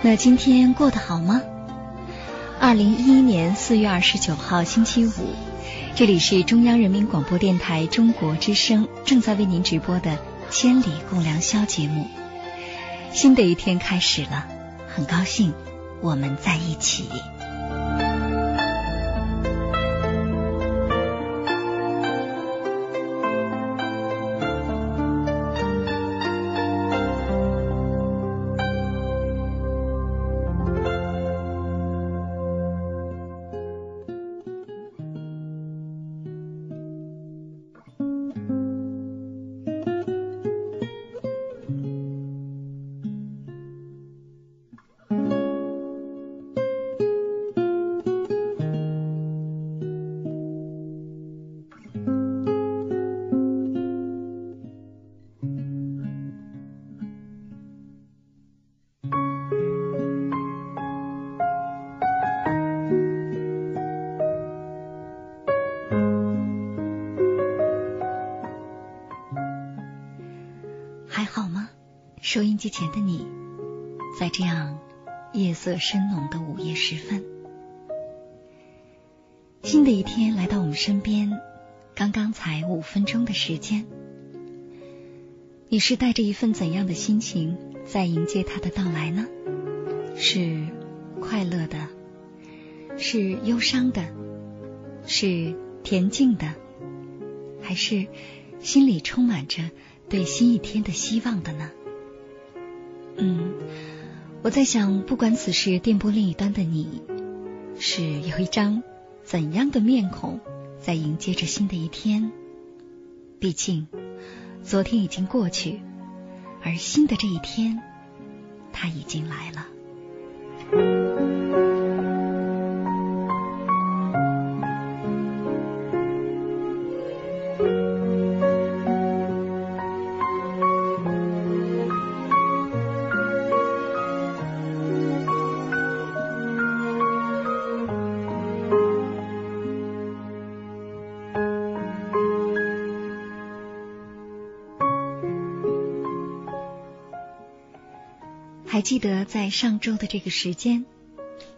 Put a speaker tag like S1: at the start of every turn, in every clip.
S1: 那今天过得好吗？二零一一年四月二十九号星期五，这里是中央人民广播电台中国之声正在为您直播的《千里共良宵》节目。新的一天开始了，很高兴我们在一起。好吗收音机前的你，在这样夜色深浓的午夜时分，新的一天来到我们身边，刚刚才五分钟的时间，你是带着一份怎样的心情在迎接它的到来呢？是快乐的，是忧伤的，是恬静的，还是心里充满着对新一天的希望的呢？嗯，我在想，不管此时电波另一端的你是有一张怎样的面孔在迎接着新的一天，毕竟昨天已经过去，而新的这一天，它已经来了。还记得在上周的这个时间，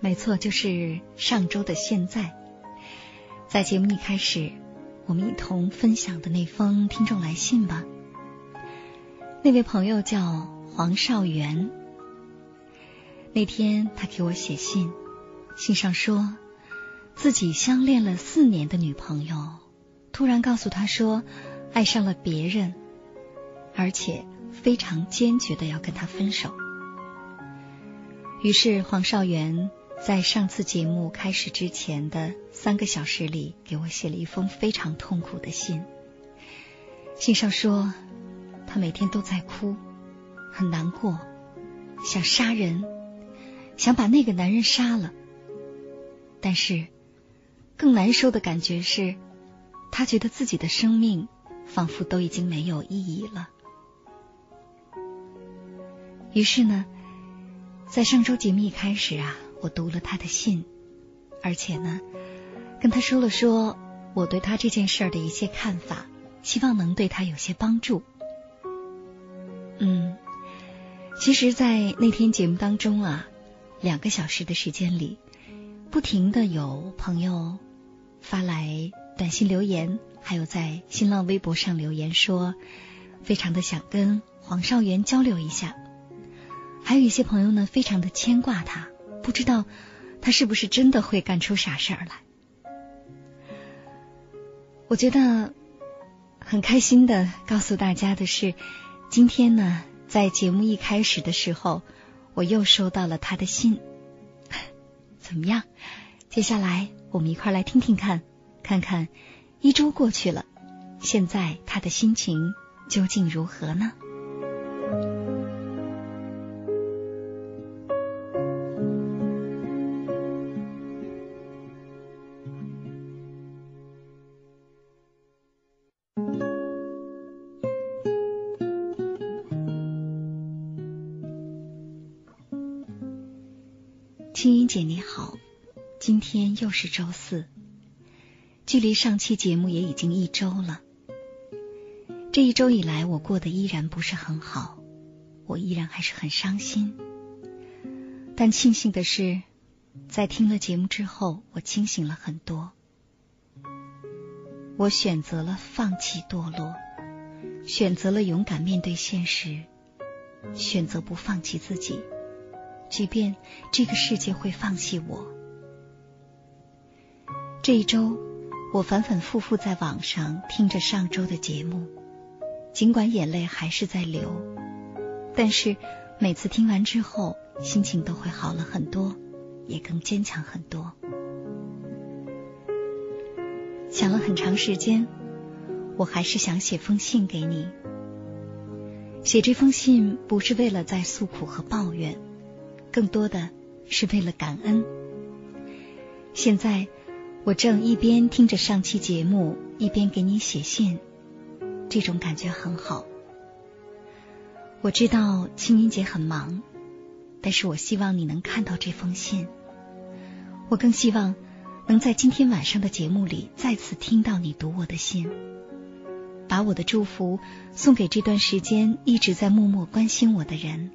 S1: 没错，就是上周的现在，在节目一开始，我们一同分享的那封听众来信吧。那位朋友叫黄少元，那天他给我写信，信上说自己相恋了四年的女朋友突然告诉他说爱上了别人，而且非常坚决的要跟他分手。于是黄少元在上次节目开始之前的三个小时里，给我写了一封非常痛苦的信。信上说，他每天都在哭，很难过，想杀人，想把那个男人杀了。但是更难受的感觉是，他觉得自己的生命仿佛都已经没有意义了。于是呢。在上周节目一开始啊，我读了他的信，而且呢，跟他说了说我对他这件事儿的一些看法，希望能对他有些帮助。嗯，其实，在那天节目当中啊，两个小时的时间里，不停的有朋友发来短信留言，还有在新浪微博上留言说，非常的想跟黄少元交流一下。还有一些朋友呢，非常的牵挂他，不知道他是不是真的会干出傻事儿来。我觉得很开心的告诉大家的是，今天呢，在节目一开始的时候，我又收到了他的信。怎么样？接下来我们一块来听听看，看看一周过去了，现在他的心情究竟如何呢？青音姐你好，今天又是周四，距离上期节目也已经一周了。这一周以来，我过得依然不是很好，我依然还是很伤心。但庆幸的是，在听了节目之后，我清醒了很多。我选择了放弃堕落，选择了勇敢面对现实，选择不放弃自己。即便这个世界会放弃我，这一周我反反复复在网上听着上周的节目，尽管眼泪还是在流，但是每次听完之后，心情都会好了很多，也更坚强很多。想了很长时间，我还是想写封信给你。写这封信不是为了在诉苦和抱怨。更多的是为了感恩。现在我正一边听着上期节目，一边给你写信，这种感觉很好。我知道清明节很忙，但是我希望你能看到这封信。我更希望能在今天晚上的节目里再次听到你读我的信，把我的祝福送给这段时间一直在默默关心我的人。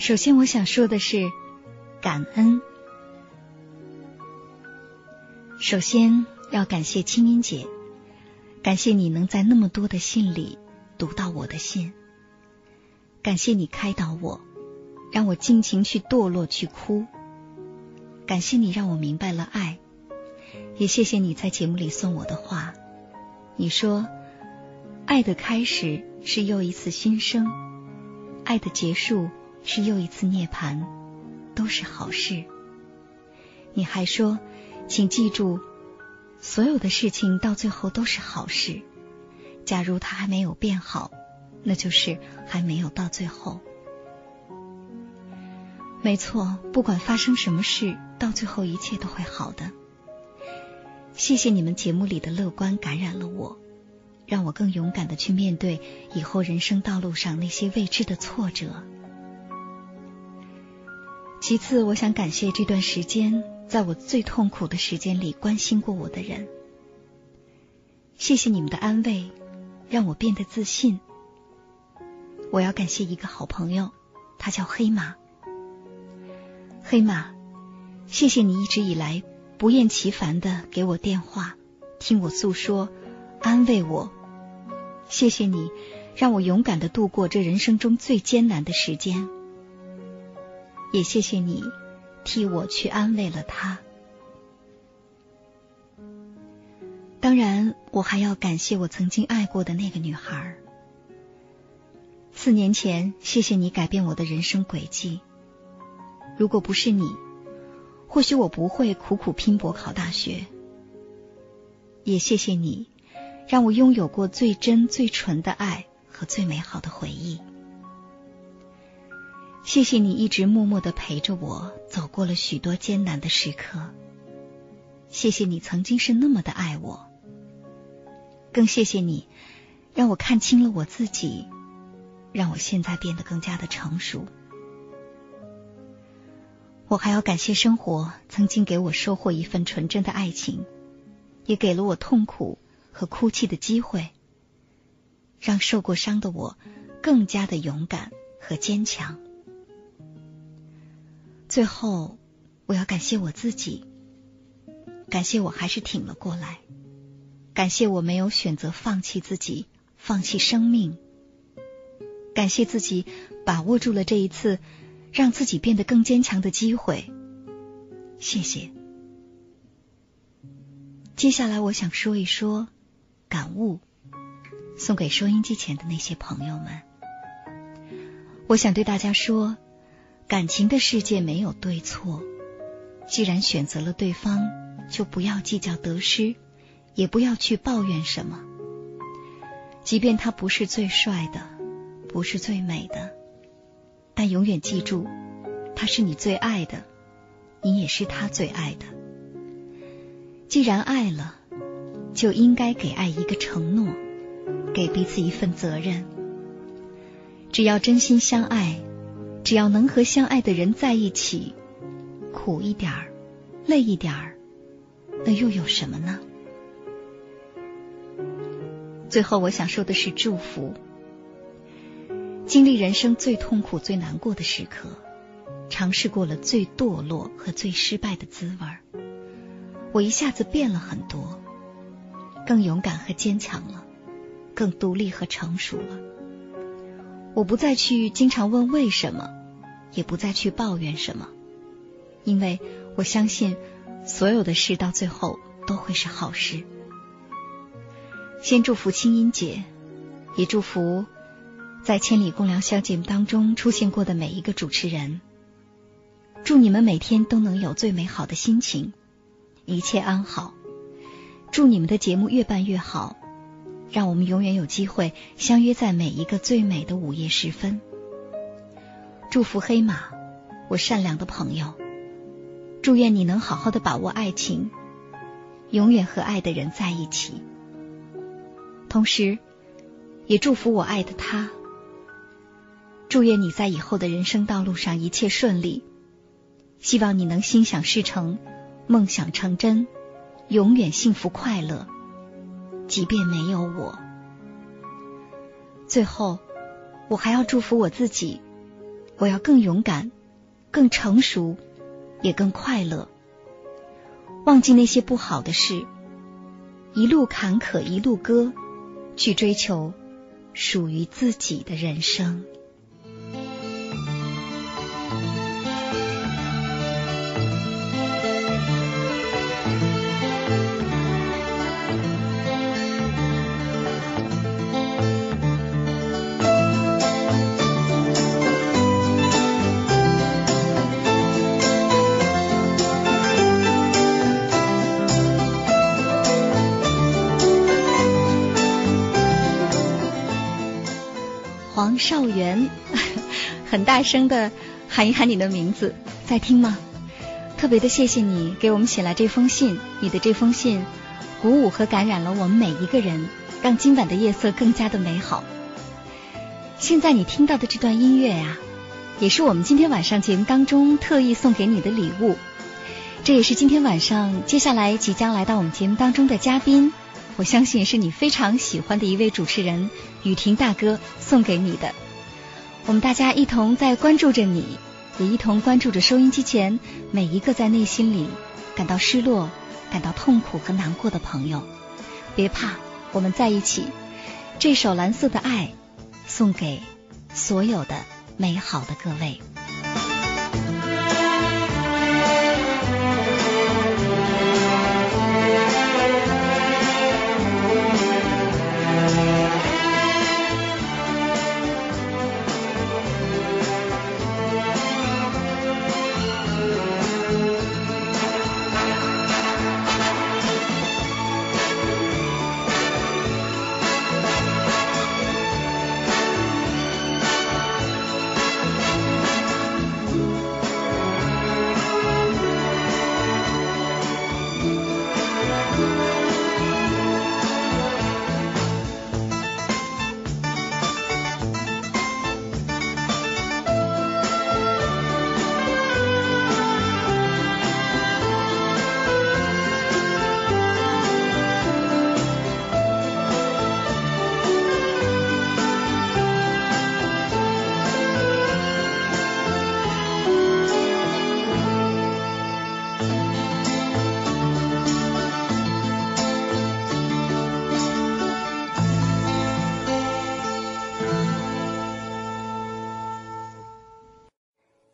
S1: 首先，我想说的是感恩。首先要感谢青音姐，感谢你能在那么多的信里读到我的信，感谢你开导我，让我尽情去堕落去哭，感谢你让我明白了爱，也谢谢你在节目里送我的话。你说，爱的开始是又一次新生，爱的结束。是又一次涅槃，都是好事。你还说，请记住，所有的事情到最后都是好事。假如它还没有变好，那就是还没有到最后。没错，不管发生什么事，到最后一切都会好的。谢谢你们节目里的乐观感染了我，让我更勇敢的去面对以后人生道路上那些未知的挫折。其次，我想感谢这段时间在我最痛苦的时间里关心过我的人。谢谢你们的安慰，让我变得自信。我要感谢一个好朋友，他叫黑马。黑马，谢谢你一直以来不厌其烦的给我电话，听我诉说，安慰我。谢谢你，让我勇敢的度过这人生中最艰难的时间。也谢谢你替我去安慰了他。当然，我还要感谢我曾经爱过的那个女孩。四年前，谢谢你改变我的人生轨迹。如果不是你，或许我不会苦苦拼搏考大学。也谢谢你，让我拥有过最真、最纯的爱和最美好的回忆。谢谢你一直默默的陪着我走过了许多艰难的时刻。谢谢你曾经是那么的爱我。更谢谢你让我看清了我自己，让我现在变得更加的成熟。我还要感谢生活曾经给我收获一份纯真的爱情，也给了我痛苦和哭泣的机会，让受过伤的我更加的勇敢和坚强。最后，我要感谢我自己，感谢我还是挺了过来，感谢我没有选择放弃自己，放弃生命，感谢自己把握住了这一次。让自己变得更坚强的机会，谢谢。接下来，我想说一说感悟，送给收音机前的那些朋友们。我想对大家说，感情的世界没有对错，既然选择了对方，就不要计较得失，也不要去抱怨什么。即便他不是最帅的，不是最美的。但永远记住，他是你最爱的，你也是他最爱的。既然爱了，就应该给爱一个承诺，给彼此一份责任。只要真心相爱，只要能和相爱的人在一起，苦一点儿，累一点儿，那又有什么呢？最后，我想说的是祝福。经历人生最痛苦、最难过的时刻，尝试过了最堕落和最失败的滋味我一下子变了很多，更勇敢和坚强了，更独立和成熟了。我不再去经常问为什么，也不再去抱怨什么，因为我相信所有的事到最后都会是好事。先祝福清音姐，也祝福。在《千里共良宵》节目当中出现过的每一个主持人，祝你们每天都能有最美好的心情，一切安好。祝你们的节目越办越好，让我们永远有机会相约在每一个最美的午夜时分。祝福黑马，我善良的朋友，祝愿你能好好的把握爱情，永远和爱的人在一起。同时，也祝福我爱的他。祝愿你在以后的人生道路上一切顺利，希望你能心想事成，梦想成真，永远幸福快乐。即便没有我，最后我还要祝福我自己，我要更勇敢、更成熟，也更快乐。忘记那些不好的事，一路坎坷一路歌，去追求属于自己的人生。少元，很大声的喊一喊你的名字，在听吗？特别的谢谢你给我们写来这封信，你的这封信鼓舞和感染了我们每一个人，让今晚的夜色更加的美好。现在你听到的这段音乐呀，也是我们今天晚上节目当中特意送给你的礼物，这也是今天晚上接下来即将来到我们节目当中的嘉宾。我相信是你非常喜欢的一位主持人雨婷大哥送给你的。我们大家一同在关注着你，也一同关注着收音机前每一个在内心里感到失落、感到痛苦和难过的朋友。别怕，我们在一起。这首《蓝色的爱》送给所有的美好的各位。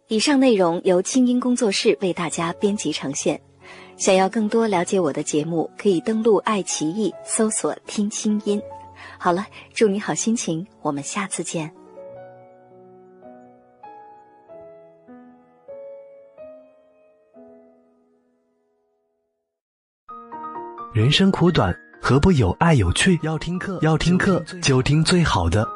S1: 以上内容由清音工作室为大家编辑呈现。想要更多了解我的节目，可以登录爱奇艺搜索“听清音”。好了，祝你好心情，我们下次见。
S2: 人生苦短，何不有爱有趣？要听课，要听课就听最好的。